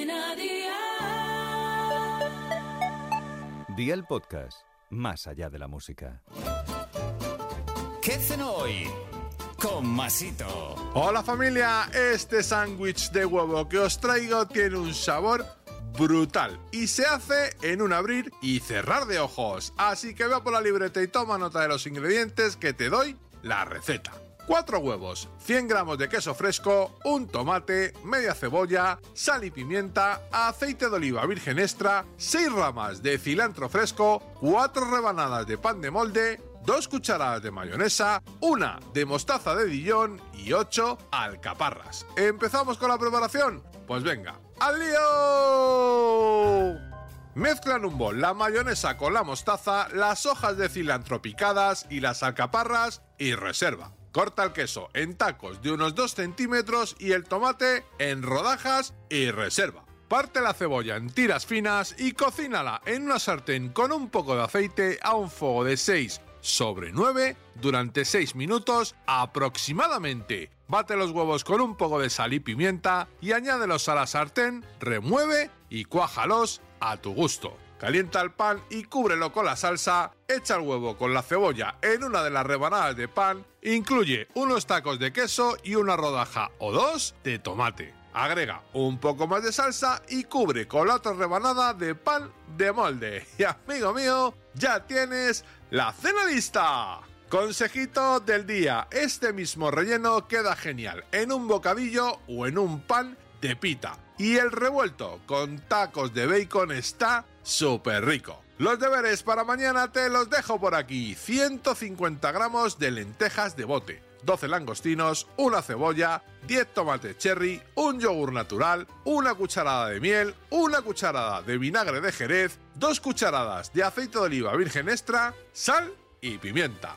Cadena Dial. Día el podcast, más allá de la música. ¿Qué cenó hoy? Con Masito. Hola familia, este sándwich de huevo que os traigo tiene un sabor brutal y se hace en un abrir y cerrar de ojos. Así que ve por la libreta y toma nota de los ingredientes que te doy la receta. 4 huevos, 100 gramos de queso fresco, un tomate, media cebolla, sal y pimienta, aceite de oliva virgen extra, 6 ramas de cilantro fresco, 4 rebanadas de pan de molde, 2 cucharadas de mayonesa, una de mostaza de Dijon y 8 alcaparras. ¿Empezamos con la preparación? Pues venga, ¡al lío! Mezcla en un bol la mayonesa con la mostaza, las hojas de cilantro picadas y las alcaparras y reserva. Corta el queso en tacos de unos 2 centímetros y el tomate en rodajas y reserva. Parte la cebolla en tiras finas y cocínala en una sartén con un poco de aceite a un fuego de 6 sobre 9 durante 6 minutos aproximadamente. Bate los huevos con un poco de sal y pimienta y añádelos a la sartén, remueve y cuájalos a tu gusto. Calienta el pan y cúbrelo con la salsa, echa el huevo con la cebolla en una de las rebanadas de pan, incluye unos tacos de queso y una rodaja o dos de tomate. Agrega un poco más de salsa y cubre con la otra rebanada de pan de molde. Y amigo mío, ya tienes la cena lista. Consejito del día, este mismo relleno queda genial en un bocadillo o en un pan pita. Y el revuelto con tacos de bacon está súper rico. Los deberes para mañana te los dejo por aquí. 150 gramos de lentejas de bote, 12 langostinos, una cebolla, 10 tomates cherry, un yogur natural, una cucharada de miel, una cucharada de vinagre de jerez, 2 cucharadas de aceite de oliva virgen extra, sal y pimienta.